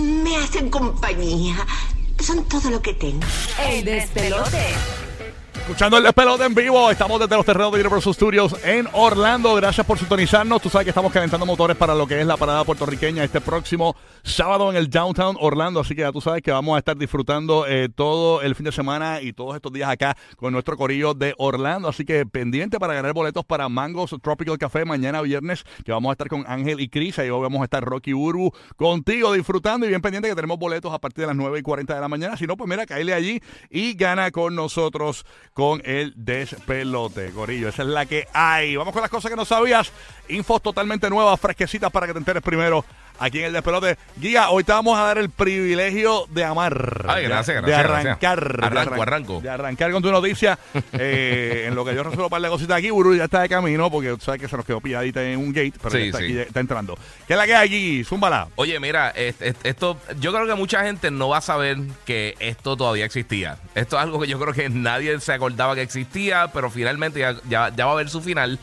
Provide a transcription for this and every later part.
Me hacen compañía. Son todo lo que tengo. El despelote. Escuchando el despelote en vivo, estamos desde los terrenos de Universal Studios en Orlando. Gracias por sintonizarnos. Tú sabes que estamos calentando motores para lo que es la parada puertorriqueña este próximo sábado en el Downtown Orlando. Así que ya tú sabes que vamos a estar disfrutando eh, todo el fin de semana y todos estos días acá con nuestro corillo de Orlando. Así que pendiente para ganar boletos para Mangos Tropical Café mañana viernes, que vamos a estar con Ángel y Cris. Ahí vamos a estar Rocky Urbu contigo disfrutando y bien pendiente que tenemos boletos a partir de las 9 y 40 de la mañana. Si no, pues mira, caíle allí y gana con nosotros con el despelote, Corillo. Esa es la que hay. Vamos con las cosas que no sabías. Infos totalmente nuevas, fresquecitas para que te enteres primero aquí en el despelote. Guía, hoy te vamos a dar el privilegio de amar. Ay, de- gracias, de, gracias, arrancar. gracias. de Arranco, arran- arranco. De arrancar con tu noticia. eh, en lo que yo resuelvo un par de cositas aquí, Buru ya está de camino porque tú sabes que se nos quedó pilladita en un gate, pero Sí, ya está, sí. aquí, ya está entrando. ¿Qué es la que hay aquí? Zúmbala. Oye, mira, est- est- esto, yo creo que mucha gente no va a saber que esto todavía existía. Esto es algo que yo creo que nadie se acordaba que existía, pero finalmente ya, ya- ya va a haber su final.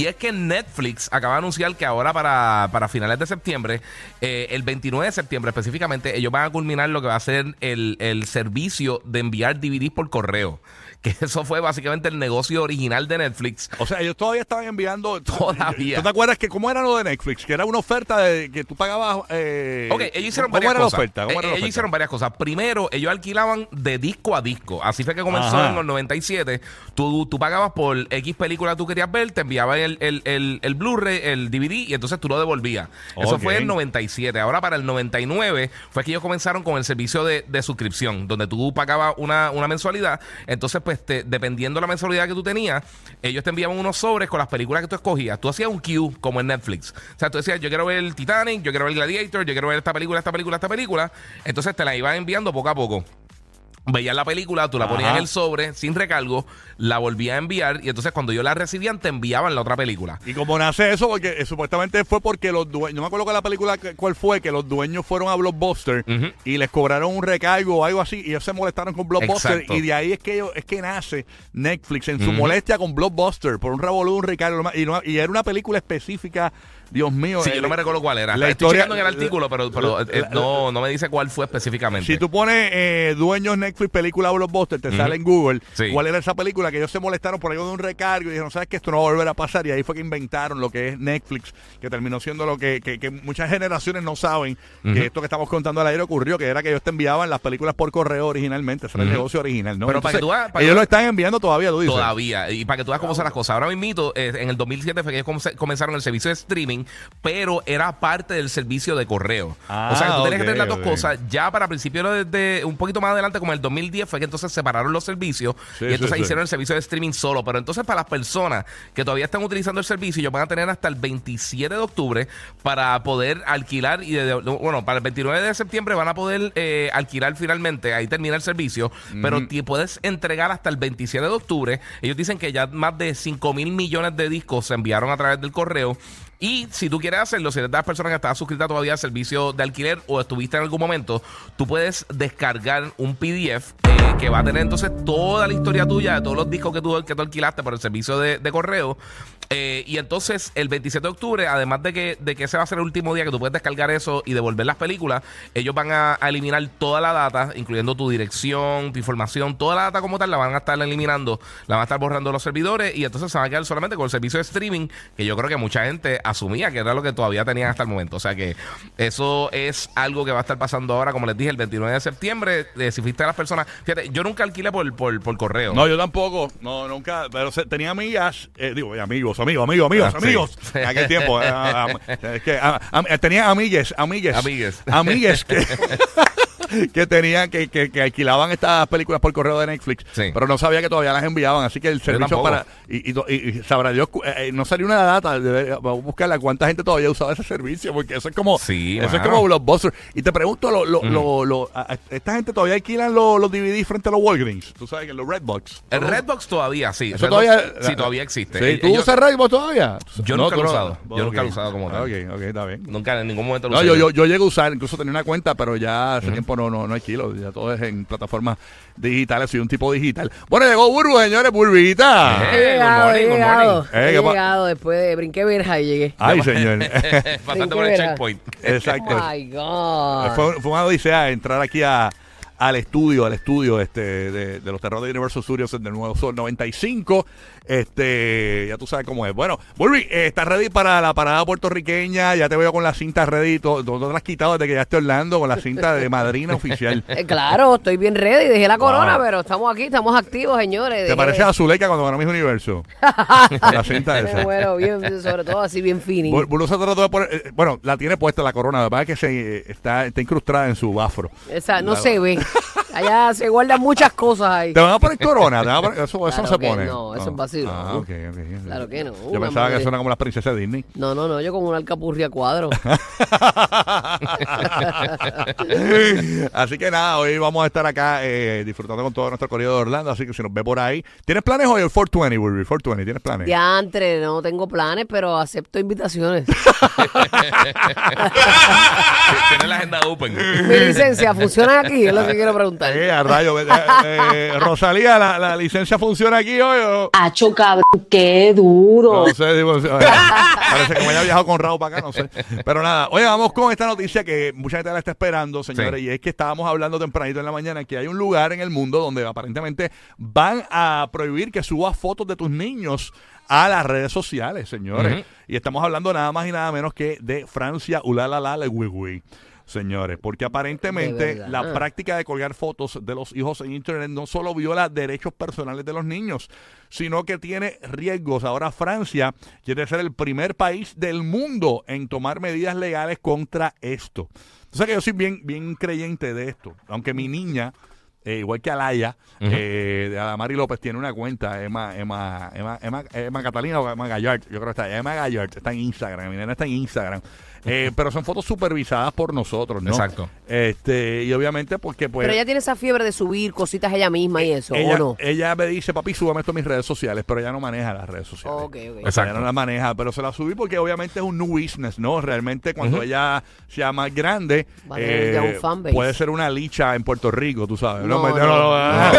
Y es que Netflix acaba de anunciar que ahora para, para finales de septiembre, eh, el 29 de septiembre específicamente, ellos van a culminar lo que va a ser el, el servicio de enviar DVDs por correo. Que eso fue básicamente el negocio original de Netflix. O sea, ellos todavía estaban enviando. Todavía. ¿Tú te acuerdas que cómo era lo de Netflix? Que era una oferta de que tú pagabas. Eh, Ok, ellos hicieron ¿Cómo varias era cosas. la oferta? ¿Cómo Eh, era la ellos oferta? hicieron varias cosas. Primero, ellos alquilaban de disco a disco. Así fue que comenzó Ajá. en el 97. Tú, tú pagabas por X película que tú querías ver, te enviaban el, el, el, el Blu-ray, el DVD, y entonces tú lo devolvías. Eso fue en el 97. Ahora, para el 99, fue que ellos comenzaron con el servicio de, de suscripción, donde tú pagabas una, una mensualidad. Entonces, pues, te- dependiendo de la mensualidad que tú tenías, ellos te enviaban unos sobres con las películas que tú escogías. Tú hacías un queue, como en Netflix. O sea, tú decías, yo quiero ver el Titanic, yo quiero ver Gladiator, yo quiero ver esta película, esta película, esta película. Entonces te la iban enviando poco a poco. Veías la película, tú la ponías Ajá. en el sobre sin recargo, la volvías a enviar y entonces cuando yo la recibían te enviaban la otra película. Y como nace eso, porque eh, supuestamente fue porque los dueños, no me acuerdo que la película que- cuál fue, que los dueños fueron a Blockbuster Ujú. y les cobraron un recargo o algo así y ellos se molestaron con Blockbuster Exacto. y de ahí es que ellos, es que nace Netflix en su Ujú. molestia con Blockbuster por un revolú, un recargo y, no- y era una película específica, Dios mío. Sí, eh, yo no me recuerdo cuál era. la Estoy historia- en el artículo, pero, pero, eh, no, no me dice cuál fue específicamente. Si tú pones eh, dueños Netflix película Blockbuster, te Ujú. sale en Google Sí. cuál era esa película que ellos se molestaron por algo de un recargo y dijeron, ¿sabes que Esto no va a volver a pasar. Y ahí fue que inventaron lo que es Netflix, que terminó siendo lo que, que- que muchas generaciones no saben que esto que estamos contando al aire ocurrió, que era que ellos te enviaban las películas por correo originalmente. Ese era el negocio original, ¿no? Pero para que tú veas- para que ellos lo están enviando todavía, tú dices. Todavía. Y para que tú veas cómo son las cosas. Ahora mismo, en el 2007 fue que ellos comenzaron el servicio de streaming, pero era parte del servicio de correo. Ah, o sea, que tú tenías ok, que tener las dos cosas. Ya para principios de, un poquito más adelante, como el 2010, fue que entonces separaron los servicios Sí, y entonces sí, sí. hicieron el servicio de streaming solo. Pero entonces para las personas que todavía están utilizando el servicio, ellos van a tener hasta el 27 de octubre para poder alquilar y de- bueno, para el 29 de septiembre van a poder eh, alquilar finalmente, ahí termina el servicio, pero ti- puedes entregar hasta el 27 de octubre. Ellos dicen que ya más de 5 mil millones de discos se enviaron a través del correo. Y si tú quieres hacerlo, si eres de las personas que estás suscrita todavía al servicio de alquiler o estuviste en algún momento, tú puedes descargar un PDF eh, que va a tener entonces toda la historia tuya de todos los discos que tú, que tú alquilaste por el servicio de, de correo. Eh, y entonces el 27 de octubre, además de que, de que ese va a ser el último día que tú puedes descargar eso y devolver las películas, ellos van a, eliminar toda la data, incluyendo tu dirección, tu información, toda la data como tal, la van a estar eliminando, la van a estar borrando los servidores y entonces se van a quedar solamente con el servicio de streaming, que yo creo que mucha gente asumía que era lo que todavía tenían hasta el momento. O sea que eso es algo que va a estar pasando ahora, como les dije, el 29 de septiembre. Eh, si fuiste a las personas, fíjate, yo nunca alquilé por, por, por correo. No, yo tampoco. No, nunca. Pero tenía amigas, eh, digo, amigos, amigos, amigos, amigos, Ah, sí. amigos. En aquel tiempo. eh, es que, tenía amigues, amigues. Amigues. Amigues que, que tenían, que, que, que alquilaban estas películas por correo de Netflix. Sí. Pero no sabía que todavía las enviaban. Así que el servicio para. Y, y, y- y sabrá Dios, eh, eh, no salió una data. Vamos a buscarla. ¿Cuánta gente todavía usaba ese servicio? Porque eso es como. Sí, eso es como Blockbuster. Y te pregunto, lo, lo, lo- lo- a- a- ¿esta gente todavía alquilan los, DVD frente a los Walgreens? Tú sabes que los Redbox. El Redbox todavía, sí. Eso Redbox- todavía. sí, todavía existe. Sí, Eh, ¿Tú ellos- usas Redbox todavía? Yo nunca lo he usado. Yo nunca lo he usado como tal. Ok, ok, está bien. Nunca en ningún momento lo No, usé. yo, yo, yo llegué a usar, incluso tenía una cuenta, pero ya hace tiempo no, no, no hay kilos. Ya todo es en plataformas digitales. Soy un tipo digital. Bueno, llegó Burbu, señores, Burbita. Eh, He llegado, good morning, he good llegado. morning. Eh, He ¿qué pa- llegado después de brinqué verja y llegué. Ay, señor. Pasando ¿En por el checkpoint. Exacto. Oh my God. Fue, fue una odisea entrar aquí a, al estudio, al estudio este de, de los terrores de Universal Studios del Nuevo Sol 95. Este, ya tú sabes cómo es. Bueno, Burby, eh, ¿estás ready para la parada puertorriqueña? Ya te veo con la cinta ready. Todo, todo te has quitado desde que ya estoy Orlando con la cinta de madrina oficial. Eh, claro, estoy bien ready. Dejé la Wow. corona, pero estamos aquí, estamos activos, señores. ¿Te Dejé- parece a Zuleika cuando ganó Miss Universo? la cinta esa. Bueno, bien, sobre todo así bien. Bur- Burbu se trató de poner, eh, bueno, la tiene puesta la corona, la verdad es que se, eh, está, está incrustada en su afro. Esa, no La- se ve. Allá se guardan muchas cosas ahí. ¿Te van a poner corona? ¿Te van a poner- eso, eso Claro no se que pone. no, eso es vacilo. Ah, ok, ok. Claro que no, Yo una pensaba que era como las princesas de Disney. No, no, no, yo como una alcapurria cuadro. así que nada, hoy vamos a estar acá eh, disfrutando con todo nuestro corrido de Orlando. Así que si nos ve por ahí. ¿Tienes planes hoy? El 420, Burby. 420, ¿tienes planes? Diantre, no tengo planes, pero acepto invitaciones. Tiene la agenda open. Mi licencia funciona aquí, es lo que quiero preguntar. Eh, a rayo. eh, eh, Rosalía, ¿la, la licencia funciona aquí hoy o...? Acho, cabrón, qué duro. No sé, digo, eh, parece que me haya viajado con Raúl para acá, no sé. Pero nada, oye, vamos con esta noticia que mucha gente la está esperando, señores, Sí. y es que estábamos hablando tempranito en la mañana que hay un lugar en el mundo donde aparentemente van a prohibir que subas fotos de tus niños a las redes sociales, señores. Y estamos hablando nada más y nada menos que de Francia, ulala, le wiwi. Señores, porque aparentemente verdad. la práctica de colgar fotos de los hijos en Internet no solo viola derechos personales de los niños, sino que tiene riesgos. Ahora Francia quiere ser el primer país del mundo en tomar medidas legales contra esto. Entonces que yo soy bien, bien creyente de esto. Aunque mi niña, eh, igual que Alaya, eh, de Adamari López, tiene una cuenta, Emma, Emma, Emma, Emma, Emma Catalina o Emma Gallard, yo creo que está, Emma Gallard, está en Instagram, mi nena está en Instagram. Eh, pero son fotos supervisadas por nosotros, ¿no? Exacto. Este, y obviamente porque pues Pero ella tiene esa fiebre de subir cositas ella misma y eso, ella, ¿o no? ella me dice, papi, súbame esto a mis redes sociales, pero ella no maneja las redes sociales. Ok, ok. O sea, ella Exacto. no la maneja, pero se la subí porque obviamente es un new business, ¿no? Realmente cuando ella sea más grande, Va a tener ya un fanbase. puede ser una licha en Puerto Rico, tú sabes. No, no, no, no.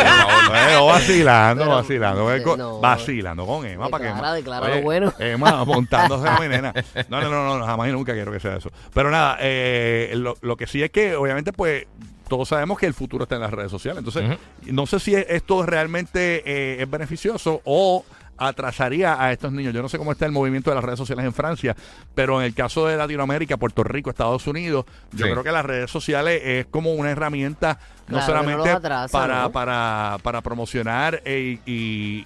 no, vacilando, Pero, vacilando, eh, con- no. vacilando con Emma para que Declara, declara Oye, lo bueno. Emma montándose a mi nena. No, no, no, no, jamás y nunca quiero que sea eso. Pero nada, eh, lo, lo que sí es que obviamente pues todos sabemos que el futuro está en las redes sociales. Entonces, no sé si esto realmente eh, es beneficioso o atrasaría a estos niños. Yo no sé cómo está el movimiento de las redes sociales en Francia, pero en el caso de Latinoamérica, Puerto Rico, Estados Unidos, yo Sí. creo que las redes sociales es como una herramienta no Claro, que no solamente atrasa, para, ¿no? para, para promocionar e- y,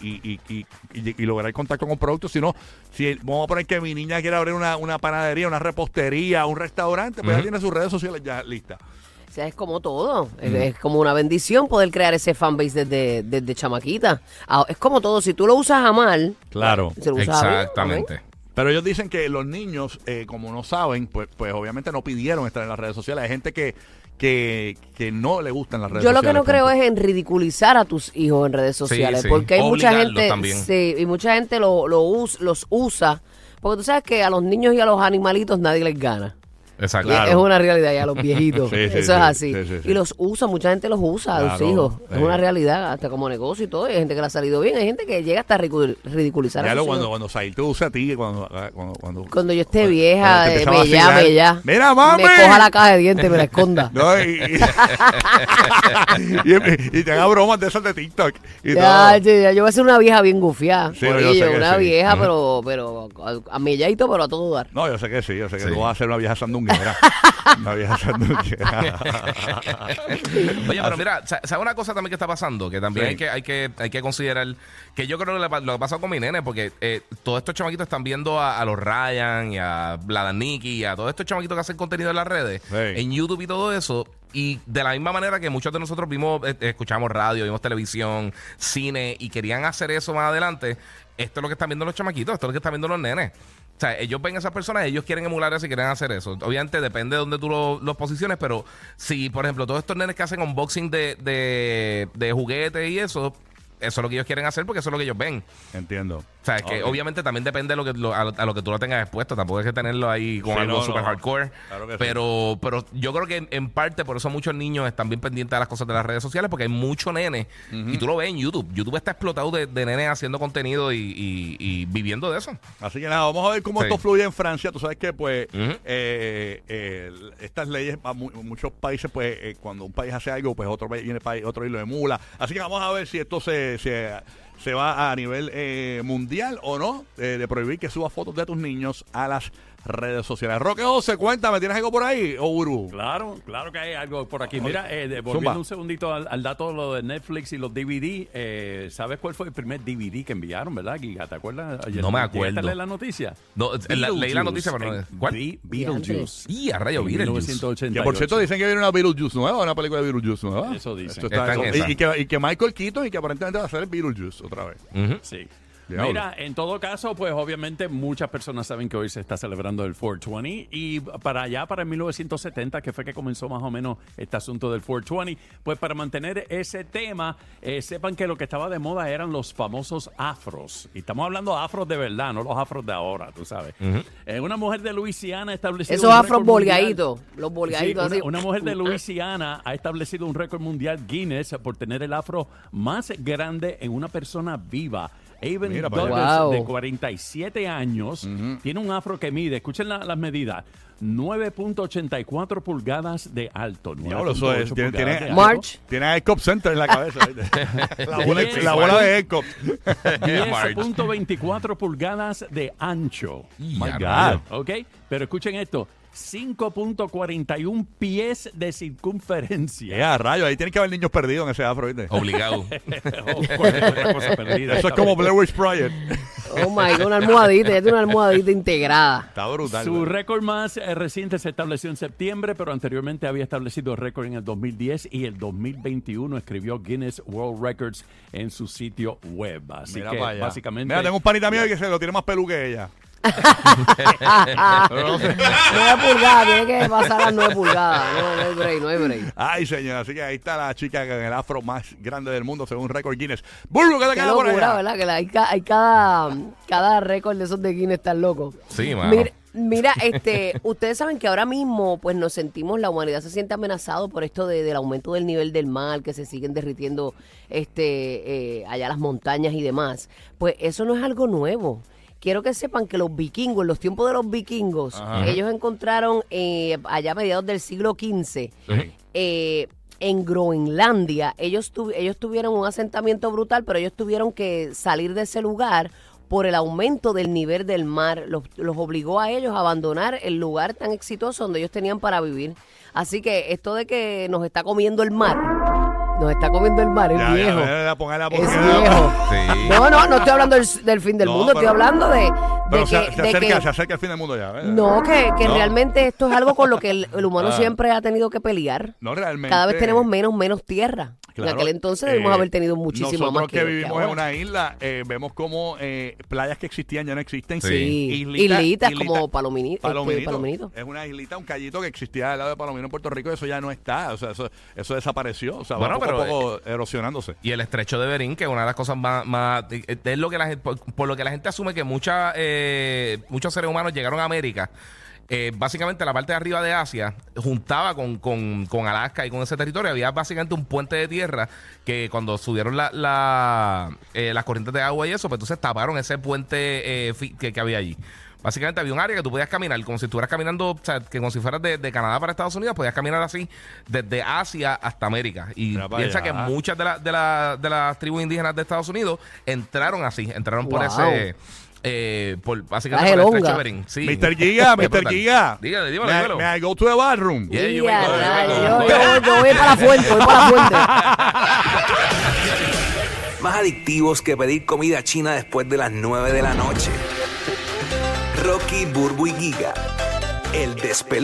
y, y, y- y- y lograr contacto con productos, sino si vamos a poner que mi niña quiere abrir una, una panadería, una repostería, un restaurante, pues ya tiene sus redes sociales ya listas. O sea, es como todo. Es, es como una bendición poder crear ese fanbase desde, desde chamaquita. Ah, Es como todo. Si tú lo usas a mal, Claro. si lo usas a bien, Exactamente. Pero ellos dicen que los niños, eh, como no saben, pues, pues obviamente no pidieron estar en las redes sociales. Hay gente que, que, que no le gustan las redes Yo lo sociales. que no creo punto. es en ridiculizar a tus hijos en redes sociales, sí. porque hay mucha gente, también. sí, y mucha gente lo, lo us- los usa, porque tú sabes que a los niños y a los animalitos nadie les gana. Exacto. Claro. Es una realidad y a los viejitos. Sí, sí, Eso es así. sí, sí, sí. Y los usa, mucha gente los usa a los Claro, hijos. Es una realidad, hasta como negocio y todo. Hay gente que le ha salido bien, hay gente que llega hasta a ridicu- ridiculizar a Ya lo hijos. cuando, cuando Sail te usa a ti, cuando, cuando, cuando, Cuando yo esté vieja, eh, a me ya, vacilar. me ya. Mira, mami. Me coja la caja de dientes, me la esconda. No, y, y, te haga bromas de esas de TikTok. Y Ya, ya, yo voy a ser una vieja bien gufiada. Una vieja, pero, pero a, a milladito, pero a todo dar. No, yo sé que sí, yo sé que tú vas a ser una vieja vieja sandunguera. Oye, pero mira, sa- ¿sabes una cosa también que está pasando? Que también Sí. hay, que, hay, que, hay que considerar que yo creo que lo que ha pasado con mi nene, porque eh, todos estos chamaquitos están viendo a, a los Ryan y a la Nicky y a todos estos chamaquitos que hacen contenido en las redes, Sí. en YouTube y todo eso. Y de la misma manera que muchos de nosotros vimos, eh, escuchamos radio, vimos televisión, cine y querían hacer eso más adelante, esto es lo que están viendo los chamaquitos, esto es lo que están viendo los nenes. O sea, ellos ven a esas personas, ellos quieren emular eso y quieren hacer eso. Obviamente depende de donde tú lo- los posiciones, pero si, por ejemplo, todos estos nenes que hacen unboxing de, de, de juguetes y eso, eso es lo que ellos quieren hacer porque eso es lo que ellos ven. Entiendo. O sea, es que obviamente también depende de lo que lo- a, lo, a lo que tú lo tengas expuesto. Tampoco es que tenerlo ahí con Sí, algo no, super no. hardcore. Claro que sí. pero, pero yo creo que en, en parte por eso muchos niños están bien pendientes de las cosas de las redes sociales porque hay mucho nene. Y tú lo ves en YouTube. YouTube está explotado de, de nenes haciendo contenido y, y- y viviendo de eso. Así que nada, vamos a ver cómo Sí. esto fluye en Francia. Tú sabes que, pues, Ujú. eh, eh, estas leyes, a mu- muchos países, pues, eh, cuando un país hace algo, pues otro país viene país, otro y lo emula. Así que vamos a ver si esto se, se, se va a nivel eh, mundial o no, eh, de prohibir que suba fotos de tus niños a las redes sociales. Roque José, cuéntame, ¿tienes algo por ahí? ¿O Uru? Claro, claro que hay algo por aquí. Mira, eh, zumba. volviendo un segundito al, al dato de lo de Netflix y los DVD, eh, ¿sabes cuál fue el primer DVD que enviaron, verdad, Giga? ¿Te acuerdas? Ayer No me ¿llegaste a acuerdo. leer la noticia? No, la- leí la noticia, pero no- Eh, ¿cuál? Be- Beetlejuice. Y a rayo, Beetlejuice. 1988. Que por cierto dicen que viene una Beetlejuice nueva, una película de Beetlejuice nueva. Eso dicen. Esto está- eso- y, y que, y que Michael Keaton y que aparentemente va a ser el Beetlejuice otra vez. Sí. Diablo. Mira, en todo caso, pues obviamente muchas personas saben que hoy se está celebrando el 420 y para allá, para el 1970, que fue que comenzó más o menos este asunto del 420, pues para mantener ese tema, eh, sepan que lo que estaba de moda eran los famosos afros. Y estamos hablando de afros de verdad, no los afros de ahora, tú sabes. Eh, una mujer de Luisiana ha establecido Esos un afros bolgaditos, los bolgaditos Sí, así. una, una mujer de Luisiana ha establecido un récord mundial Guinness por tener el afro más grande en una persona viva. Mira para Douglas. Wow. de 47 años, tiene un afro que mide, escuchen la- las medidas, 9.84 pulgadas de alto. Diablo, eso es, 9.8 tiene- pulgadas tiene- de alto. March. Tiene a Ecop Center en la cabeza. la, bola, Diez. la bola de Ecop. 10.24 pulgadas de ancho. My God. rayo. ¿Ok? Pero escuchen esto. 5.41 pies de circunferencia. Ya, rayo, ahí tiene que haber niños perdidos en ese afro, ¿viste? Obligado. O cualquier otra cosa perdida. Eso es como Blair Witch Project. Oh my God, una almohadita, ya tiene una almohadita integrada. Está brutal. Su récord más eh, reciente se estableció en septiembre, pero anteriormente había establecido récord en el 2010 y el 2021 escribió Guinness World Records en su sitio web. Así Mira que para allá. básicamente Mira, tengo un panita mío que se lo tiene más pelú que ella. Nueve pulgadas, tiene que pasar las nueve pulgadas. No, no hay break, no hay break. Ay, señor. Así que ahí está la chica con el afro más grande del mundo, según récord Guinness. Burbu, ¿qué te queda por locura, allá? ¿verdad? Que la- hay, ca- hay cada, cada récord de esos de Guinness tan loco. Sí, mano. Mira, mira, este, ustedes saben que ahora mismo, pues nos sentimos, la humanidad se siente amenazado por esto de- del aumento del nivel del mar, que se siguen derritiendo, este, eh, allá las montañas y demás. Pues eso no es algo nuevo. Quiero que sepan que los vikingos, en los tiempos de los vikingos, ellos encontraron eh, allá a mediados del siglo XV, eh, en Groenlandia, ellos, tu- ellos tuvieron un asentamiento brutal, pero ellos tuvieron que salir de ese lugar por el aumento del nivel del mar. Los, los obligó a ellos a abandonar el lugar tan exitoso donde ellos tenían para vivir. Así que esto de que nos está comiendo el mar, nos está comiendo el mar, es Ya, viejo. ya, ya, póngala, es viejo. Sí. No, no, no estoy hablando del, del fin del No, mundo, estoy hablando de, de Pero que, se, se de acerca, que- se acerca el fin del mundo ya. ¿verdad? no, que, que No. realmente esto es algo con lo que el, el humano Ah. siempre ha tenido que pelear. No, realmente. Cada vez tenemos menos, menos tierra. Claro, en aquel entonces debimos eh, haber tenido muchísimo nosotros más que, que, vivimos que en una isla, eh, vemos como eh, playas que existían ya no existen. Sí. Sí, Islita- islitas islita- como Palomini, este, Palominito. Es una islita, un callito que existía al lado de Palomino en Puerto Rico, eso ya no está. O sea, eso, eso desapareció. O sea, Bueno, va poco a pero, poco erosionándose. Y el estrecho de Berín, que es una de las cosas más, más- es lo que la gente, por, por lo que la gente asume que mucha, eh, muchos seres humanos llegaron a América. Eh, básicamente la parte de arriba de Asia juntaba con, con, con Alaska y con ese territorio. Había básicamente un puente de tierra que cuando subieron la, la, eh, las corrientes de agua y eso, pues entonces taparon ese puente eh, que, que había allí. Básicamente había un área que tú podías caminar como si estuvieras caminando, o sea, que como si fueras de, de Canadá para Estados Unidos, podías caminar así desde Asia hasta América. Y piensa que muchas de, la- de, la- de las tribus indígenas de Estados Unidos entraron así, entraron por ese, eh, por básicamente por el Bering. Sí. Mr. Giga, Mr. Giga. Dígale, I- dímelo. may I go to the bathroom? Yeah, you Y may a go, rayos, go. yo, yo- yo voy para la fuente, voy para la fuente. Más adictivos que pedir comida china después de las 9 de la noche. Rocky, Burbu y Giga. El despelote.